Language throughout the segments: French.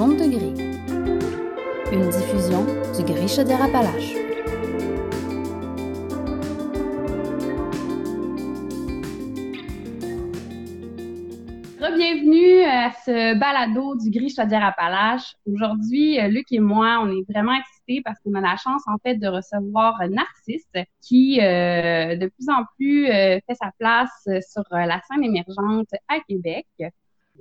De gris. Une diffusion du Gris Chaudière-Appalaches. Bienvenue à ce balado du Gris Chaudière-Appalaches. Aujourd'hui, euh, Luc et moi, on est vraiment excités parce qu'on a la chance, en fait, de recevoir Narcisse qui, euh, de plus en plus, euh, fait sa place sur la scène émergente à Québec.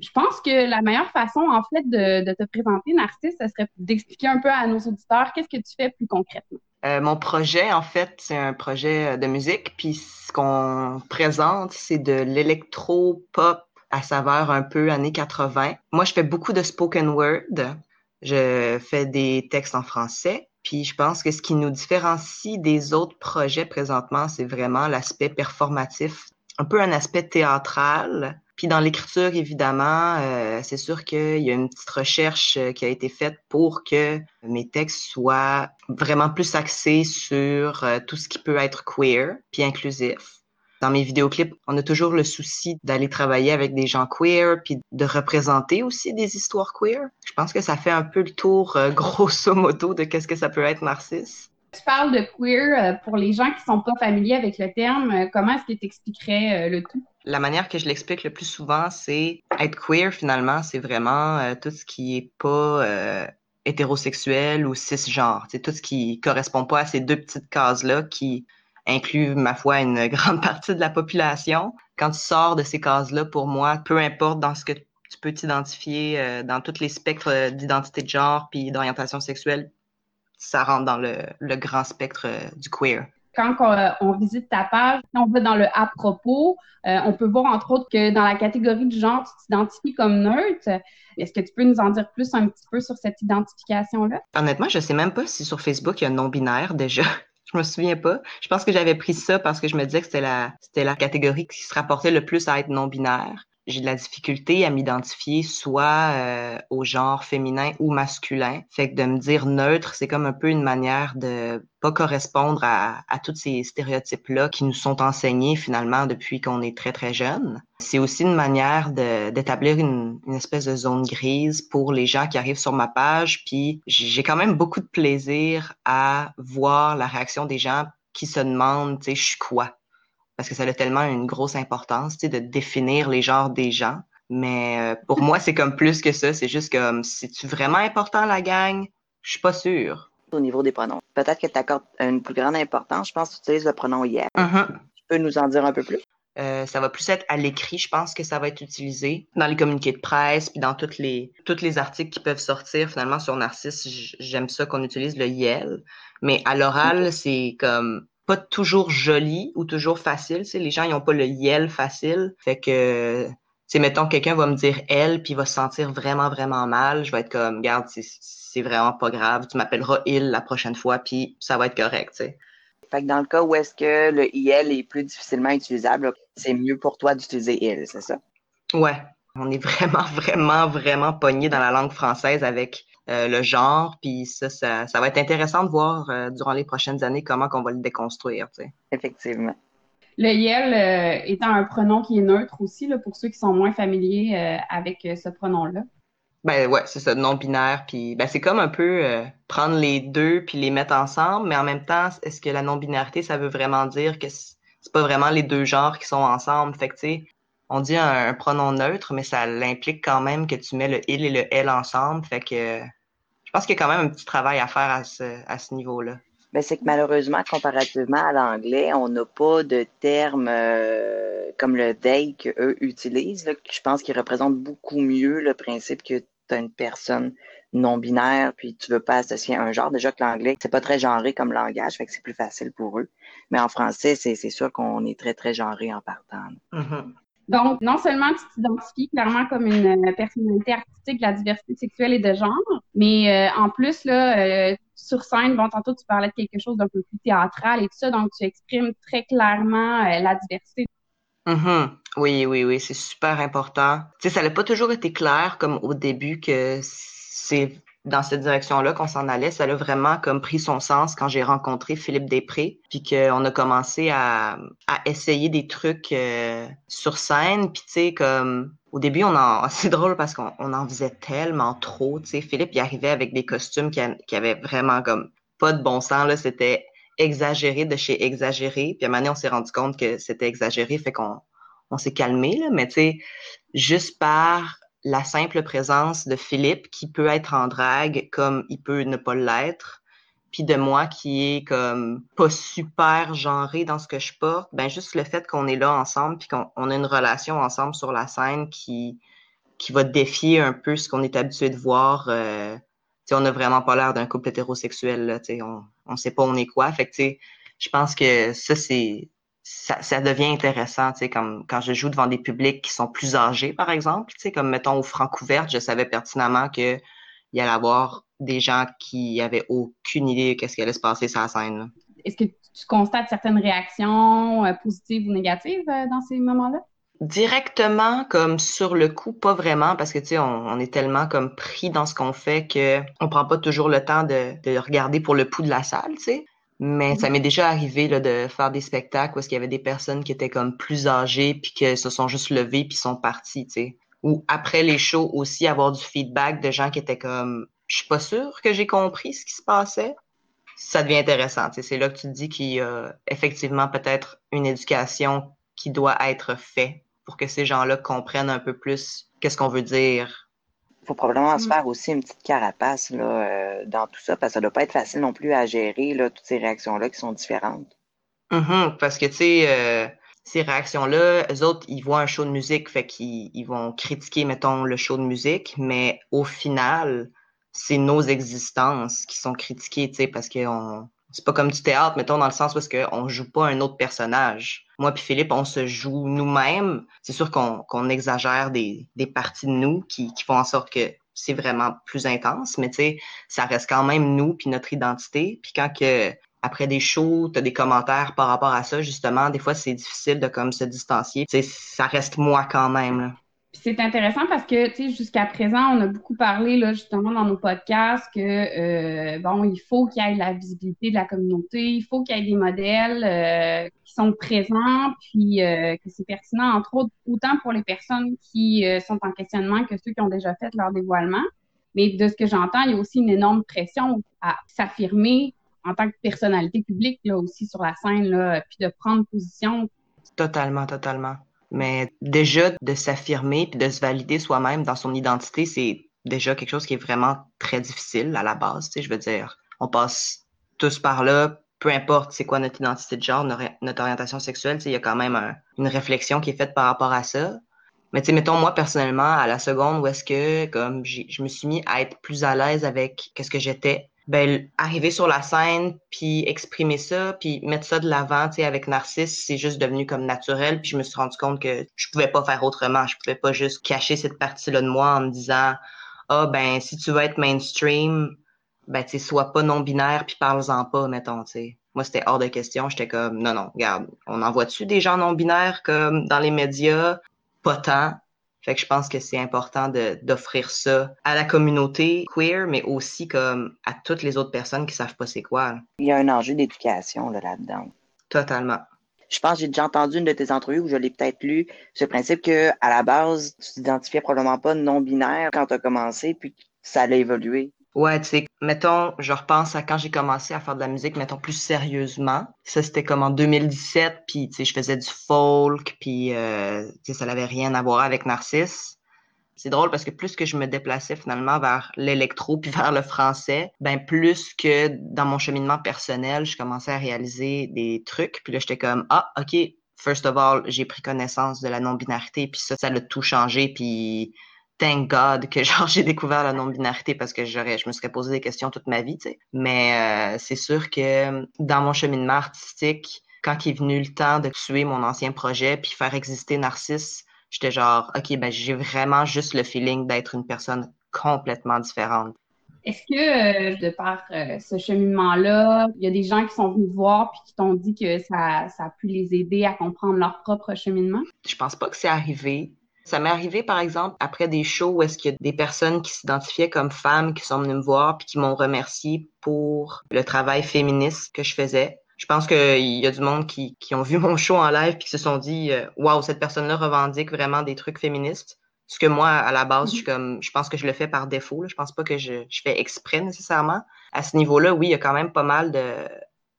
Je pense que la meilleure façon, en fait, de, te présenter, Narcisse, ce serait d'expliquer un peu à nos auditeurs qu'est-ce que tu fais plus concrètement. Euh, mon projet, en fait, c'est un projet de musique, puis ce qu'on présente, c'est de l'électro-pop à saveur un peu années 80. Moi, je fais beaucoup de spoken word. Je fais des textes en français. Puis je pense que ce qui nous différencie des autres projets présentement, c'est vraiment l'aspect performatif, un peu un aspect théâtral. Puis dans l'écriture, évidemment, euh, c'est sûr qu'il y a une petite recherche euh, qui a été faite pour que mes textes soient vraiment plus axés sur euh, tout ce qui peut être queer puis inclusif. Dans mes vidéoclips, on a toujours le souci d'aller travailler avec des gens queer, puis de représenter aussi des histoires queer. Je pense que ça fait un peu le tour, euh, grosso modo, de qu'est-ce que ça peut être Narcisse. Tu parles de queer euh, pour les gens qui sont pas familiers avec le terme. Euh, comment est-ce que tu expliquerais le tout? La manière que je l'explique le plus souvent, c'est être queer finalement, c'est vraiment tout ce qui est pas hétérosexuel ou cisgenre. C'est tout ce qui correspond pas à ces deux petites cases-là qui inclut, ma foi, une grande partie de la population. Quand tu sors de ces cases-là, pour moi, peu importe dans ce que tu peux t'identifier euh, dans tous les spectres d'identité de genre puis d'orientation sexuelle, ça rentre dans le, grand spectre euh, du queer. Quand euh, on, visite ta page, on va dans le à propos, on peut voir entre autres que dans la catégorie du genre, tu t'identifies comme neutre. Est-ce que tu peux nous en dire plus un petit peu sur cette identification-là? Honnêtement, je sais même pas si sur Facebook il y a non-binaire déjà. Je me souviens pas. Je pense que j'avais pris ça parce que je me disais que c'était la, c'était la catégorie qui se rapportait le plus à être non-binaire. J'ai de la difficulté à m'identifier soit euh, au genre féminin ou masculin. Fait que de me dire neutre, c'est comme un peu une manière de pas correspondre à, à tous ces stéréotypes-là qui nous sont enseignés finalement depuis qu'on est très très jeune. C'est aussi une manière d'établir une, une, espèce de zone grise pour les gens qui arrivent sur ma page. Puis j'ai quand même beaucoup de plaisir à voir la réaction des gens qui se demandent, tu sais, je suis quoi? Parce que ça a tellement une grosse importance, tu sais, de définir les genres des gens. Mais euh, pour moi, c'est comme plus que ça. C'est juste comme, c'est-tu vraiment important, la gang? Je suis pas sûre. Au niveau des pronoms, peut-être que tu accordes une plus grande importance. Je pense que tu utilises le pronom hier. Mm-hmm. Tu peux nous en dire un peu plus? Euh, ça va plus être à l'écrit, je pense que ça va être utilisé dans les communiqués de presse, puis dans toutes les, tous les articles qui peuvent sortir finalement sur Narcisse. J'aime ça qu'on utilise le YEL. Mais à l'oral, c'est comme pas toujours joli ou toujours facile. Les gens, ils ont pas le YEL facile. Fait que, c'est mettons, quelqu'un va me dire elle, puis il va se sentir vraiment, vraiment mal. Je vais être comme, garde, c'est vraiment pas grave. Tu m'appelleras il la prochaine fois, puis ça va être correct, tu. Fait que dans le cas où est-ce que le IL est plus difficilement utilisable, c'est mieux pour toi d'utiliser il, c'est ça? Ouais. On est vraiment, vraiment, vraiment pogné dans la langue française avec euh, le genre, puis ça, ça, va être intéressant de voir euh, durant les prochaines années comment on va le déconstruire, tu sais. Effectivement. Le YEL euh, étant un pronom qui est neutre aussi, là, pour ceux qui sont moins familiers avec ce pronom-là. Ben ouais, c'est ça, non-binaire. Puis ben, c'est comme un peu euh, prendre les deux puis les mettre ensemble, mais en même temps, est-ce que la non-binarité, ça veut vraiment dire que c'est pas vraiment les deux genres qui sont ensemble? Fait que tu sais, on dit un, pronom neutre, mais ça l'implique quand même que tu mets le il et le elle ensemble. Fait que je pense qu'il y a quand même un petit travail à faire à ce, à ce niveau-là. Ben, c'est que malheureusement, comparativement à l'anglais, on n'a pas de termes euh, comme le they qu'eux utilisent. Là, je pense qu'ils représentent beaucoup mieux le principe que tu as une personne non binaire, puis tu veux pas associer un genre. Déjà que l'anglais, c'est pas très genré comme langage, fait que c'est plus facile pour eux. Mais en français, c'est sûr qu'on est très, très genré en partant. Donc, non seulement tu t'identifies clairement comme une euh, personnalité artistique de la diversité sexuelle et de genre, mais euh, en plus, là, euh, sur scène, bon, tantôt tu parlais de quelque chose d'un peu plus théâtral et tout ça, donc tu exprimes très clairement la diversité. Mm-hmm. Oui, oui, oui, c'est super important. Tu sais, ça n'a pas toujours été clair comme au début que c'est dans cette direction-là qu'on s'en allait. Ça a vraiment comme pris son sens quand j'ai rencontré Philippe Després, puis qu'on a commencé à, à, essayer des trucs euh, sur scène. Puis tu sais, comme au début, on en, c'est drôle parce qu'on en faisait tellement trop. Tu sais, Philippe, il arrivait avec des costumes qui, qui avaient vraiment comme pas de bon sens. Là, c'était exagéré de chez exagéré. Puis à un moment donné, on s'est rendu compte que c'était exagéré, fait qu'on on s'est calmé. Là. Mais tu sais, juste par la simple présence de Philippe qui peut être en drague comme il peut ne pas l'être, puis de moi qui est comme pas super genré dans ce que je porte, ben juste le fait qu'on est là ensemble puis qu'on a une relation ensemble sur la scène qui qui va défier un peu ce qu'on est habitué de voir. Euh, on n'a vraiment pas l'air d'un couple hétérosexuel. Là, on on sait pas on est quoi. Fait que je pense que ça c'est ça, ça, devient intéressant, tu sais, comme quand je joue devant des publics qui sont plus âgés, par exemple, tu sais, comme mettons au Francouverte, je savais pertinemment que il allait y avoir des gens qui avaient aucune idée de qu'est-ce qui allait se passer sur la scène. Est-ce que tu constates certaines réactions euh, positives ou négatives euh, dans ces moments-là? Directement, comme sur le coup, pas vraiment, parce que tu sais, on, on, est tellement comme pris dans ce qu'on fait que on prend pas toujours le temps de, de regarder pour le pouls de la salle, tu sais. Mais ça m'est déjà arrivé là, de faire des spectacles où il y avait des personnes qui étaient comme plus âgées puis qui se sont juste levées puis sont parties, tu sais. Ou après les shows aussi avoir du feedback de gens qui étaient comme je suis pas sûre que j'ai compris ce qui se passait. Ça devient intéressant, tu sais. C'est là que tu te dis qu'il y a effectivement peut-être une éducation qui doit être faite pour que ces gens-là comprennent un peu plus qu'est-ce qu'on veut dire faut probablement se mm. faire aussi une petite carapace là, euh, dans tout ça, parce que ça doit pas être facile non plus à gérer, là, toutes ces réactions-là qui sont différentes. Mm-hmm, parce que, tu sais, euh, ces réactions-là, eux autres, ils voient un show de musique, fait qu'ils ils vont critiquer, mettons, le show de musique, mais au final, c'est nos existences qui sont critiquées, tu sais, parce qu'on c'est pas comme du théâtre, mettons, dans le sens où est-ce qu'on joue pas un autre personnage. Moi puis Philippe, on se joue nous-mêmes. C'est sûr qu'on exagère des, des parties de nous qui, qui font en sorte que c'est vraiment plus intense, mais tu sais, ça reste quand même nous puis notre identité. Puis quand que après des shows, tu as des commentaires par rapport à ça, justement, des fois c'est difficile de comme se distancier. Tu sais, ça reste moi quand même. Là c'est intéressant parce que, tu sais, jusqu'à présent, on a beaucoup parlé, là, justement, dans nos podcasts que, euh, bon, il faut qu'il y ait la visibilité de la communauté, il faut qu'il y ait des modèles euh, qui sont présents, puis euh, que c'est pertinent, entre autres, autant pour les personnes qui sont en questionnement que ceux qui ont déjà fait leur dévoilement. Mais de ce que j'entends, il y a aussi une énorme pression à s'affirmer en tant que personnalité publique, là, aussi sur la scène, là, puis de prendre position. Totalement, totalement. Mais déjà, de s'affirmer puis de se valider soi-même dans son identité, c'est déjà quelque chose qui est vraiment très difficile à la base. Tu je veux dire, on passe tous par là, peu importe c'est quoi notre identité de genre, notre orientation sexuelle, tu il y a quand même une réflexion qui est faite par rapport à ça. Mais tu sais, mettons, moi, personnellement, à la seconde où est-ce que, comme, je me suis mis à être plus à l'aise avec qu'est-ce que j'étais, ben arriver sur la scène puis exprimer ça puis mettre ça de l'avant tu sais avec Narcisse c'est juste devenu comme naturel puis je me suis rendu compte que je pouvais pas faire autrement. Je pouvais pas juste cacher cette partie là de moi en me disant ah ben si tu veux être mainstream ben tu sais sois pas non binaire puis parle-en pas mettons tu sais moi c'était hors de question. J'étais comme non non regarde on en voit-tu des gens non binaires comme dans les médias? Pas tant fait que je pense que c'est important d'offrir ça à la communauté queer, mais aussi comme à toutes les autres personnes qui savent pas c'est quoi. Il y a un enjeu d'éducation là-dedans. Totalement. Je pense que j'ai déjà entendu une de tes entrevues où je l'ai peut-être lu, ce principe que à la base, tu t'identifiais probablement pas non-binaire quand tu as commencé, puis ça allait évoluer. Ouais, tu sais, mettons, je repense à quand j'ai commencé à faire de la musique, mettons, plus sérieusement. Ça, c'était comme en 2017, puis, tu sais, je faisais du folk, puis, euh, tu sais, ça n'avait rien à voir avec Narcisse. C'est drôle parce que plus que je me déplaçais finalement vers l'électro puis vers le français, ben plus que dans mon cheminement personnel, je commençais à réaliser des trucs. Puis là, j'étais comme, ah, OK, first of all, j'ai pris connaissance de la non-binarité, puis ça, ça a tout changé, puis thank God que genre j'ai découvert la non-binarité parce que j'aurais, je me serais posé des questions toute ma vie, tu sais. Mais euh, c'est sûr que dans mon cheminement artistique, quand il est venu le temps de tuer mon ancien projet puis faire exister Narcisse, j'étais genre, ok, ben j'ai vraiment juste le feeling d'être une personne complètement différente. Est-ce que, euh, de par euh, ce cheminement-là, il y a des gens qui sont venus voir puis qui t'ont dit que ça, ça a pu les aider à comprendre leur propre cheminement? Je pense pas que c'est arrivé Ça m'est arrivé, par exemple, après des shows où est-ce qu'il y a des personnes qui s'identifiaient comme femmes qui sont venues me voir puis qui m'ont remercié pour le travail féministe que je faisais. Je pense qu'il y a du monde qui, qui ont vu mon show en live puis qui se sont dit euh, Waouh, cette personne-là revendique vraiment des trucs féministes. Ce que moi, à la base, je comme je pense que je le fais par défaut. Là. Je pense pas que je, je fais exprès nécessairement. À ce niveau-là, oui, il y a quand même pas mal de,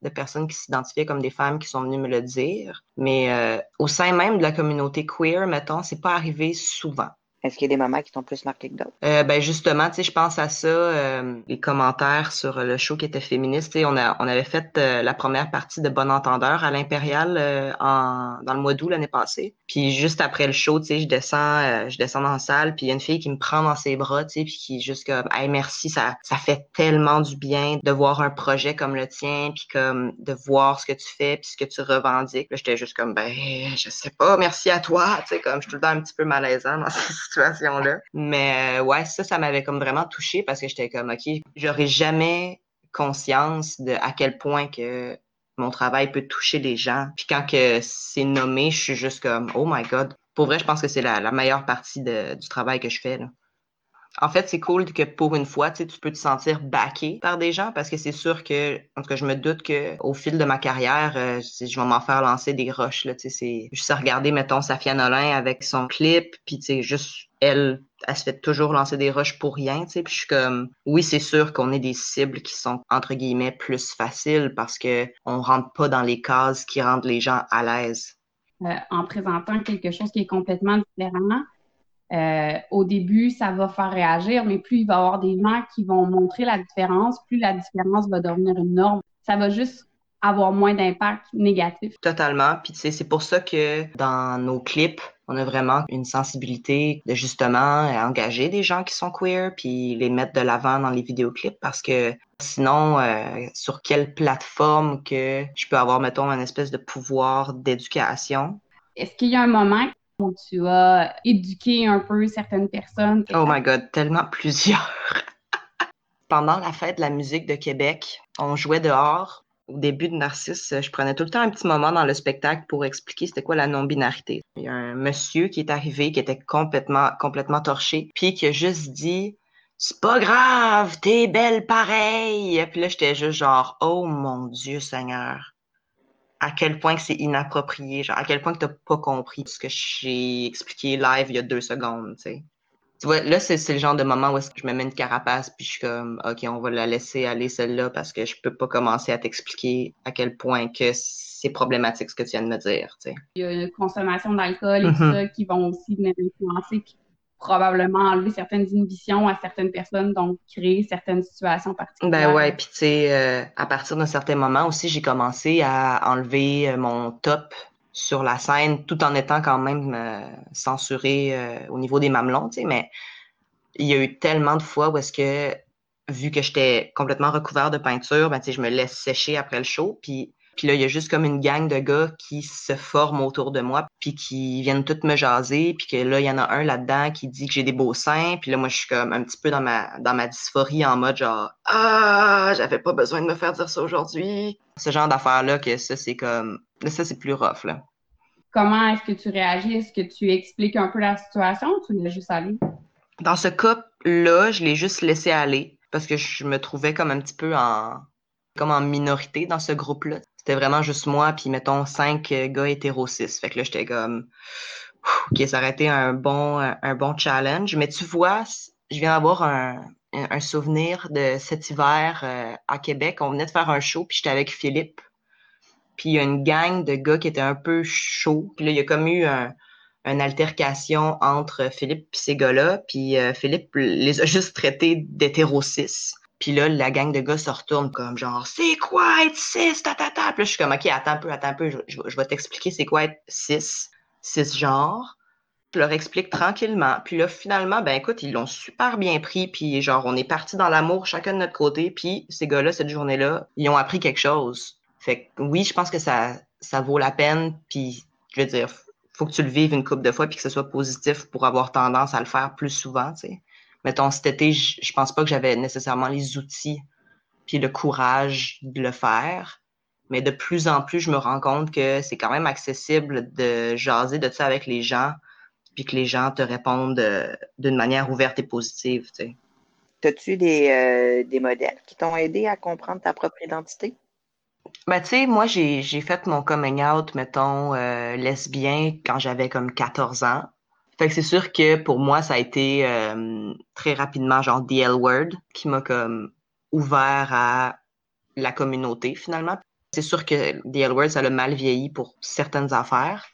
de personnes qui s'identifiaient comme des femmes qui sont venues me le dire. Mais euh, au sein même de la communauté queer, mettons, c'est pas arrivé souvent. Est-ce qu'il y a des mamans qui t'ont plus marqué que d'autres? Euh, ben justement, tu sais, je pense à ça, euh, les commentaires sur le show qui était féministe. On, a, on avait fait euh, la première partie de Bon Entendeur à l'Impérial euh, en, dans le mois d'août l'année passée. Puis juste après le show, tu sais, je descends, je descends dans la salle, puis il y a une fille qui me prend dans ses bras, tu sais, puis qui juste comme, hey, merci, ça, ça fait tellement du bien de voir un projet comme le tien, puis comme de voir ce que tu fais, puis ce que tu revendiques. J'étais juste comme, ben, je sais pas, merci à toi, tu sais, comme je suis tout le temps un petit peu malaisant dans Mais euh, ouais, ça, ça m'avait comme vraiment touché parce que j'étais comme, OK, j'aurais jamais conscience de à quel point que mon travail peut toucher les gens. Puis quand que c'est nommé, je suis juste comme, oh my God. Pour vrai, je pense que c'est la, la meilleure partie du travail que je fais. En fait, c'est cool que pour une fois, tu peux te sentir backé par des gens parce que c'est sûr que, en tout cas, je me doute que au fil de ma carrière, euh, je vais m'en faire lancer des roches. Là, c'est juste à regarder, mettons, Safia Nolin avec son clip, puis tu sais, juste elle, elle se fait toujours lancer des roches pour rien, tu sais. Puis je suis comme, oui, c'est sûr qu'on est des cibles qui sont entre guillemets plus faciles parce que on rentre pas dans les cases qui rendent les gens à l'aise. Euh, en présentant quelque chose qui est complètement différent, euh, au début, ça va faire réagir, mais plus il va y avoir des gens qui vont montrer la différence, plus la différence va devenir une norme. Ça va juste avoir moins d'impact négatif. Totalement. Puis tu sais, c'est pour ça que dans nos clips, on a vraiment une sensibilité de justement engager des gens qui sont queer, puis les mettre de l'avant dans les vidéoclips, parce que sinon, euh, sur quelle plateforme que je peux avoir, mettons, un espèce de pouvoir d'éducation? Est-ce qu'il y a un moment où tu as éduqué un peu certaines personnes? Oh my God, tellement plusieurs. Pendant la fête de la musique de Québec, on jouait dehors. Au début de Narcisse, je prenais tout le temps un petit moment dans le spectacle pour expliquer c'était quoi la non-binarité. Il y a un monsieur qui est arrivé, qui était complètement, complètement torché, puis qui a juste dit c'est pas grave, t'es belle pareil. Puis là, j'étais juste genre, oh mon Dieu Seigneur à quel point que c'est inapproprié, genre à quel point que t'as pas compris ce que j'ai expliqué live il y a deux secondes, tu sais. Tu vois, là, c'est le genre de moment où est-ce que je me mets une carapace puis je suis comme, OK, on va la laisser aller celle-là parce que je peux pas commencer à t'expliquer à quel point que c'est problématique ce que tu viens de me dire, tu sais. Il y a une consommation d'alcool et tout mm-hmm. ça qui vont aussi venir influencer probablement enlever certaines inhibitions à certaines personnes, donc créer certaines situations particulières. Ben ouais, puis tu sais, euh, à partir d'un certain moment aussi, j'ai commencé à enlever euh, mon top sur la scène, tout en étant quand même euh, censuré au niveau des mamelons, tu sais, mais il y a eu tellement de fois où est-ce que, vu que j'étais complètement recouvert de peinture, ben tu sais, je me laisse sécher après le show, puis puis là, il y a juste comme une gang de gars qui se forment autour de moi, puis qui viennent toutes me jaser, puis que là, il y en a un là-dedans qui dit que j'ai des beaux seins, puis là, moi, je suis comme un petit peu dans ma dans ma dysphorie en mode genre ah, j'avais pas besoin de me faire dire ça aujourd'hui. Ce genre d'affaires là que ça c'est comme là ça c'est plus rough là. Comment est-ce que tu réagis? Est-ce que tu expliques un peu la situation ou tu laisses juste aller Dans ce cas là, je l'ai juste laissé aller parce que je me trouvais comme un petit peu en comme en minorité dans ce groupe-là. C'était vraiment juste moi, puis mettons cinq euh, gars hétéro Fait que là, j'étais comme, ok, ça aurait été un bon, un bon challenge. Mais tu vois, je viens d'avoir un, un souvenir de cet hiver euh, à Québec. On venait de faire un show, puis j'étais avec Philippe. Puis il y a une gang de gars qui étaient un peu chauds. Puis là, il y a comme eu un, une altercation entre Philippe et ces gars-là. Puis euh, Philippe les a juste traités d'hétéro-cis. Puis là, la gang de gars se retourne comme genre, c'est quoi être cis, ta, ta, Puis je suis comme, OK, attends un peu, attends un peu, je, vais t'expliquer c'est quoi être cis, cisgenre. Je leur explique tranquillement. Puis là, finalement, ben écoute, ils l'ont super bien pris. Puis genre, on est parti dans l'amour chacun de notre côté. Puis ces gars-là, cette journée-là, ils ont appris quelque chose. Fait que oui, je pense que ça, ça vaut la peine. Puis je veux dire, faut que tu le vives une couple de fois puis que ce soit positif pour avoir tendance à le faire plus souvent, tu mettons, cet été, je, pense pas que j'avais nécessairement les outils puis le courage de le faire. Mais de plus en plus, je me rends compte que c'est quand même accessible de jaser de ça avec les gens puis que les gens te répondent euh, d'une manière ouverte et positive. Tu sais. As-tu des, euh, des modèles qui t'ont aidé à comprendre ta propre identité? Ben, tu sais, moi, j'ai, j'ai fait mon coming out, mettons, euh, lesbien quand j'avais comme 14 ans. Fait que c'est sûr que pour moi, ça a été euh, très rapidement, genre, The L-Word, qui m'a comme ouvert à la communauté, finalement. C'est sûr que The L-Word, ça a mal vieilli pour certaines affaires.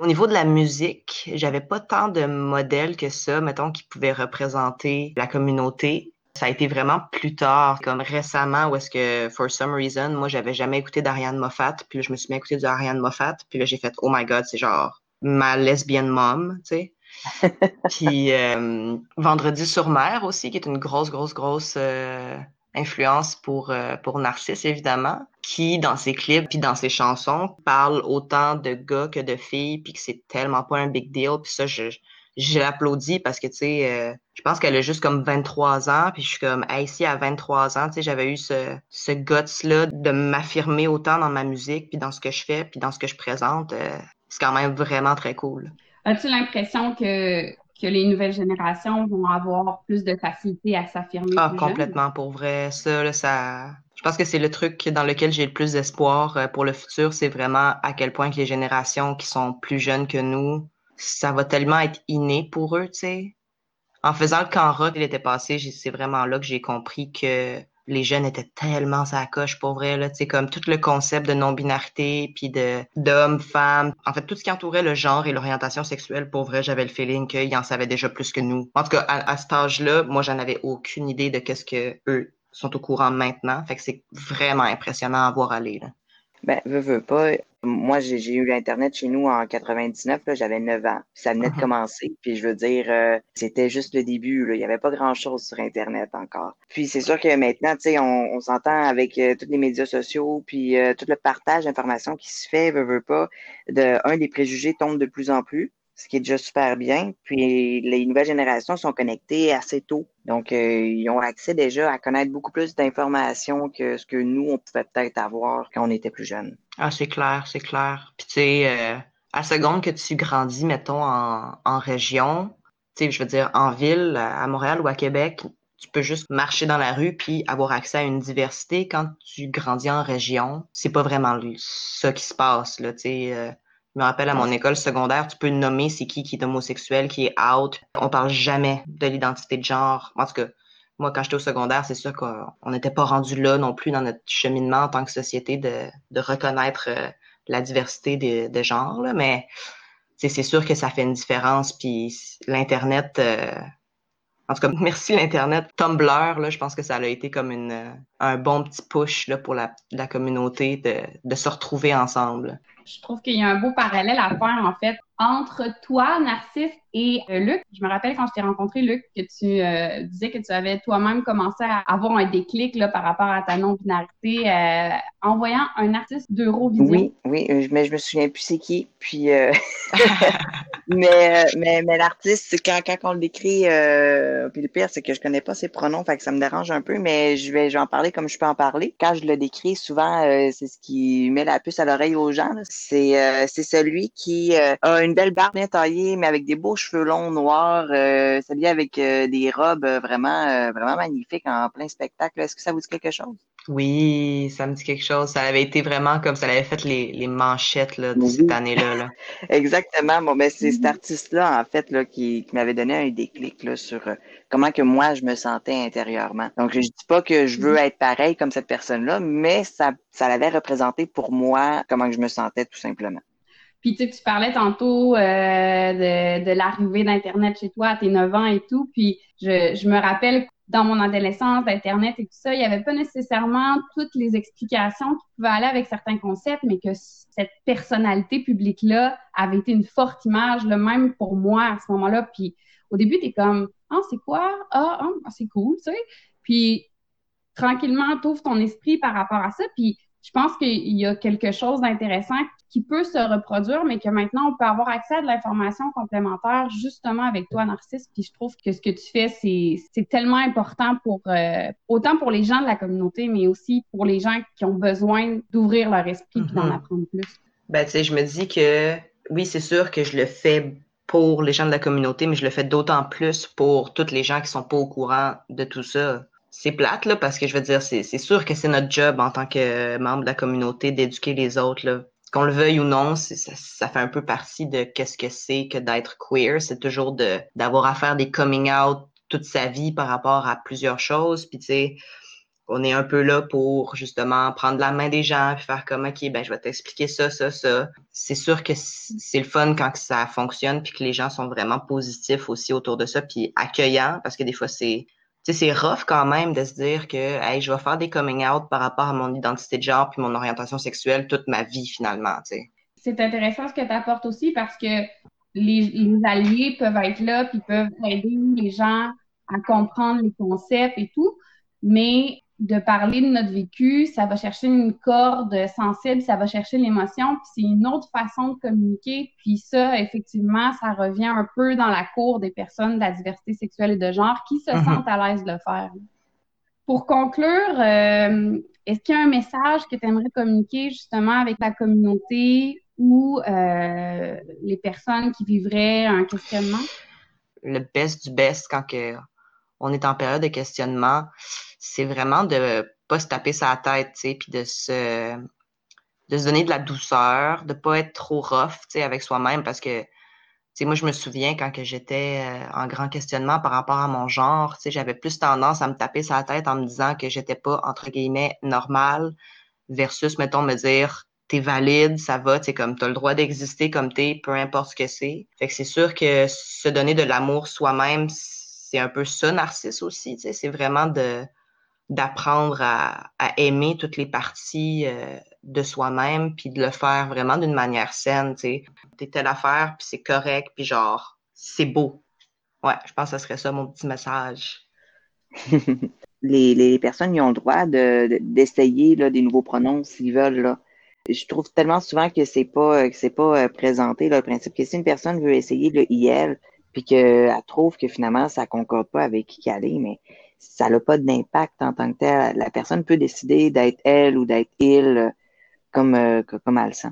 Au niveau de la musique, j'avais pas tant de modèles que ça, mettons, qui pouvaient représenter la communauté. Ça a été vraiment plus tard, comme récemment, où est-ce que, for some reason, moi, j'avais jamais écouté d'Ariane Moffat, puis là, je me suis mis à écouter d'Ariane Moffat, puis là, j'ai fait, oh my god, c'est genre ma lesbienne mom, tu sais. puis euh, Vendredi sur mer aussi, qui est une grosse, grosse, grosse euh, influence pour, euh, pour Narcisse, évidemment, qui, dans ses clips puis dans ses chansons, parle autant de gars que de filles, puis que c'est tellement pas un big deal. Puis ça, je, je l'applaudis parce que, tu sais, euh, je pense qu'elle a juste comme 23 ans, puis je suis comme, hey, si à 23 ans, tu sais, j'avais eu ce, ce guts-là de m'affirmer autant dans ma musique, puis dans ce que je fais, puis dans ce que je présente, euh, c'est quand même vraiment très cool. As-tu l'impression que que les nouvelles générations vont avoir plus de facilité à s'affirmer. Ah, complètement, pour vrai. Ça, là, ça, je pense que c'est le truc dans lequel j'ai le plus d'espoir euh, pour le futur, c'est vraiment à quel point que les générations qui sont plus jeunes que nous, ça va tellement être inné pour eux, tu sais. En faisant le camp rock était passé, c'est vraiment là que j'ai compris que les jeunes étaient tellement sa coche pour vrai là, tu comme tout le concept de non-binarité puis de d'hommes, femmes, en fait tout ce qui entourait le genre et l'orientation sexuelle pour vrai, j'avais le feeling qu'ils en savaient déjà plus que nous. En tout cas à, à cet âge-là, moi j'en avais aucune idée de qu'est-ce que eux sont au courant maintenant, fait que c'est vraiment impressionnant à voir aller là. Ben, veux, veux pas. Moi, j'ai eu l'Internet chez nous en 99, j'avais 9 ans. Ça venait de uh-huh. commencer. Puis je veux dire, euh, c'était juste le début. Là. Il n'y avait pas grand-chose sur Internet encore. Puis c'est sûr que maintenant, tu sais, on, on s'entend avec euh, tous les médias sociaux, puis euh, tout le partage d'informations qui se fait, veux, veux pas. De, un, des préjugés tombent de plus en plus ce qui est déjà super bien. Puis les nouvelles générations sont connectées assez tôt. Donc, euh, ils ont accès déjà à connaître beaucoup plus d'informations que ce que nous, on pouvait peut-être avoir quand on était plus jeunes. Ah, c'est clair, c'est clair. Puis tu sais, euh, à seconde que tu grandis, mettons, en, en région, tu sais, je veux dire, en ville, à Montréal ou à Québec, tu peux juste marcher dans la rue puis avoir accès à une diversité. Quand tu grandis en région, c'est pas vraiment ça qui se passe, là, tu sais. Euh, je me rappelle à mon école secondaire, tu peux nommer c'est qui qui est homosexuel, qui est out. On parle jamais de l'identité de genre. En tout cas, moi, quand j'étais au secondaire, c'est sûr qu'on n'était pas rendu là non plus dans notre cheminement en tant que société de, de reconnaître euh, la diversité de, de genre. Là. Mais c'est sûr que ça fait une différence. Puis l'Internet, euh, en tout cas, merci l'Internet. Tumblr, là, je pense que ça a été comme une, euh, un bon petit push là, pour la, la communauté de, de se retrouver ensemble je trouve qu'il y a un beau parallèle à faire, en fait, entre toi, Narcisse, et euh, Luc. Je me rappelle quand je t'ai rencontré, Luc, que tu euh, disais que tu avais toi-même commencé à avoir un déclic là, par rapport à ta non-binarité euh, en voyant un artiste d'Eurovision. Oui, oui, mais je me souviens plus c'est qui. Puis, mais, mais, mais l'artiste, quand, quand on le décrit, puis le pire, c'est que je connais pas ses pronoms, fait que ça me dérange un peu, mais je vais, je vais en parler comme je peux en parler. Quand je le décris, souvent, c'est ce qui met la puce à l'oreille aux gens. C'est c'est celui qui a une belle barbe bien taillée, mais avec des beaux cheveux longs noirs, euh, celui avec euh, des robes euh, vraiment euh, vraiment magnifiques en plein spectacle. Est-ce que ça vous dit quelque chose? Oui, ça me dit quelque chose. Ça avait été vraiment comme ça avait fait les, les manchettes là, de cette année-là. Là. Exactement. Bon, ben, c'est cet artiste-là, en fait, là, qui, qui m'avait donné un déclic là, sur comment que moi je me sentais intérieurement. Donc, je dis pas que je veux être pareil comme cette personne-là, mais ça, ça l'avait représenté pour moi comment que je me sentais tout simplement. Puis tu sais, tu parlais tantôt euh, de, de l'arrivée d'Internet chez toi à tes 9 ans et tout. Puis je, je me rappelle dans mon adolescence d'Internet et tout ça, il n'y avait pas nécessairement toutes les explications qui pouvaient aller avec certains concepts, mais que cette personnalité publique-là avait été une forte image, le même pour moi à ce moment-là. Puis au début, tu es comme Ah, c'est quoi? Ah, ah c'est cool, tu sais. Puis tranquillement, tu ouvres ton esprit par rapport à ça. Puis je pense qu'il y a quelque chose d'intéressant qui peut se reproduire, mais que maintenant, on peut avoir accès à de l'information complémentaire justement avec toi, Narcisse. Puis je trouve que ce que tu fais, c'est tellement important pour euh, autant pour les gens de la communauté, mais aussi pour les gens qui ont besoin d'ouvrir leur esprit et d'en mm-hmm. apprendre plus. Ben, tu sais, je me dis que oui, c'est sûr que je le fais pour les gens de la communauté, mais je le fais d'autant plus pour toutes les gens qui sont pas au courant de tout ça. C'est plate, là, parce que je veux dire, c'est sûr que c'est notre job en tant que membre de la communauté d'éduquer les autres, là. Qu'on le veuille ou non, ça, ça fait un peu partie de qu'est-ce que c'est que d'être queer. C'est toujours de d'avoir à faire des coming out toute sa vie par rapport à plusieurs choses. Puis tu sais, on est un peu là pour justement prendre la main des gens et faire comme OK, ben je vais t'expliquer ça, ça, ça. C'est sûr que c'est le fun quand ça fonctionne puis que les gens sont vraiment positifs aussi autour de ça puis accueillants parce que des fois c'est c'est rough quand même de se dire que hey, je vais faire des coming out par rapport à mon identité de genre puis mon orientation sexuelle toute ma vie finalement. C'est intéressant ce que tu apportes aussi parce que les, les, alliés peuvent être là puis peuvent aider les gens à comprendre les concepts et tout, mais de parler de notre vécu, ça va chercher une corde sensible, ça va chercher l'émotion, puis c'est une autre façon de communiquer. Puis ça, effectivement, ça revient un peu dans la cour des personnes de la diversité sexuelle et de genre qui se mm-hmm. sentent à l'aise de le faire. Pour conclure, euh, est-ce qu'il y a un message que tu aimerais communiquer justement avec la communauté ou euh, les personnes qui vivraient un questionnement? Le best du best quand que on est en période de questionnement, c'est vraiment de pas se taper sa tête, tu sais, puis de se de se donner de la douceur, de pas être trop rough, tu sais, avec soi-même, parce que, tu sais, moi, je me souviens quand que j'étais euh, en grand questionnement par rapport à mon genre, tu sais, j'avais plus tendance à me taper sa tête en me disant que j'étais pas, entre guillemets, normal, versus, mettons, me dire, t'es valide, ça va, tu sais, comme t'as le droit d'exister comme t'es, peu importe ce que c'est. Fait que c'est sûr que se donner de l'amour soi-même, c'est un peu ça, Narcisse aussi. C'est vraiment de d'apprendre à, aimer toutes les parties euh, de soi-même, puis de le faire vraiment d'une manière saine. Tu T'es telle affaire, puis c'est correct, puis genre, c'est beau. Ouais, je pense que ce serait ça mon petit message. les, personnes ont le droit d'essayer de, des nouveaux pronoms s'ils veulent. Là. Je trouve tellement souvent que c'est pas c'est pas euh, présenté le principe que si une personne veut essayer le IL, puis qu'elle trouve que finalement ça concorde pas avec qui elle est, mais ça n'a pas d'impact en tant que tel. La personne peut décider d'être elle ou d'être il euh, comme, euh, comme elle le sent.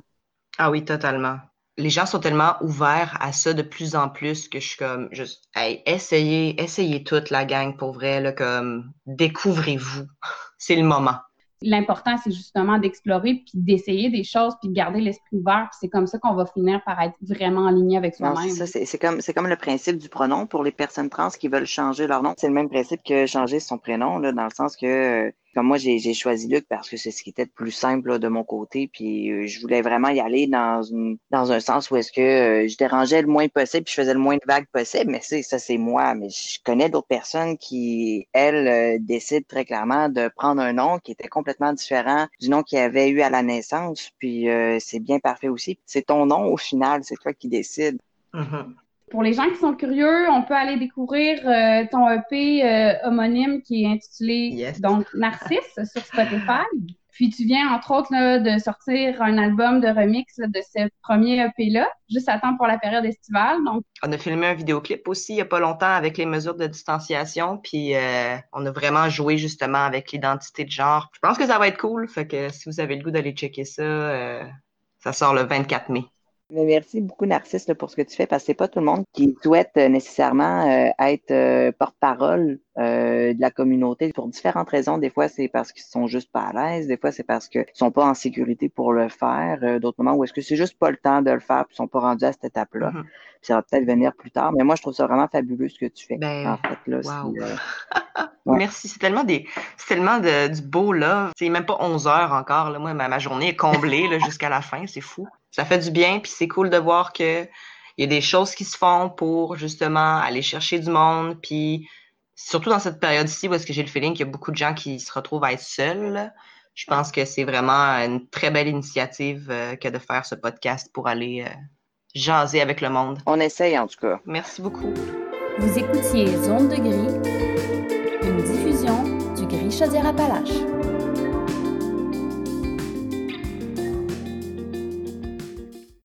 Ah oui, totalement. Les gens sont tellement ouverts à ça de plus en plus que je suis comme juste hey, essayez, essayez toute la gang pour vrai, là, comme découvrez-vous. C'est le moment. L'important, c'est justement d'explorer puis d'essayer des choses puis de garder l'esprit ouvert. C'est comme ça qu'on va finir par être vraiment en ligne avec soi-même. C'est comme, c'est comme le principe du pronom pour les personnes trans qui veulent changer leur nom. C'est le même principe que changer son prénom, là, dans le sens que comme moi, j'ai choisi Luc parce que c'est ce qui était le plus simple de mon côté. Puis euh, je voulais vraiment y aller dans une dans un sens où est-ce que euh, je dérangeais le moins possible, puis je faisais le moins de vagues possible. Mais ça, c'est moi. Mais je connais d'autres personnes qui, elles, euh, décident très clairement de prendre un nom qui était complètement différent du nom qu'il avait eu à la naissance. Puis c'est bien parfait aussi. C'est ton nom au final, c'est toi qui décides. Mm-hmm. Pour les gens qui sont curieux, on peut aller découvrir euh, ton EP euh, homonyme qui est intitulé donc Narcisse sur Spotify. Puis tu viens entre autres de sortir un album de remix de ce premier EP-là, juste à temps pour la période estivale. Donc on a filmé un vidéoclip aussi il y a pas longtemps avec les mesures de distanciation, puis euh, on a vraiment joué justement avec l'identité de genre. Je pense que ça va être cool, fait que si vous avez le goût d'aller checker ça, ça sort le 24 mai merci beaucoup, Narcisse, pour ce que tu fais, parce que c'est pas tout le monde qui souhaite euh, nécessairement euh, être euh, porte-parole de la communauté pour différentes raisons. Des fois, c'est parce qu'ils sont juste pas à l'aise. Des fois, c'est parce qu'ils sont pas en sécurité pour le faire. D'autres moments où est-ce que c'est juste pas le temps de le faire, puis ils sont pas rendus à cette étape-là. Mm-hmm. Ça va peut-être venir plus tard. Mais moi, je trouve ça vraiment fabuleux ce que tu fais. Ben, en fait, là, Merci. C'est tellement des, c'est tellement de, du beau là. C'est même pas 11 heures encore. Là. Moi, ma, ma journée est comblée là, jusqu'à la fin. C'est fou ça fait du bien, puis c'est cool de voir que il y a des choses qui se font pour justement aller chercher du monde, puis surtout dans cette période-ci où est-ce que j'ai le feeling qu'il y a beaucoup de gens qui se retrouvent à être seuls. Je pense que c'est vraiment une très belle initiative euh, que de faire ce podcast pour aller euh, jaser avec le monde. On essaye en tout cas. Merci beaucoup. Vous écoutiez Zone de gris, une diffusion du Gris Chaudière-Appalaches.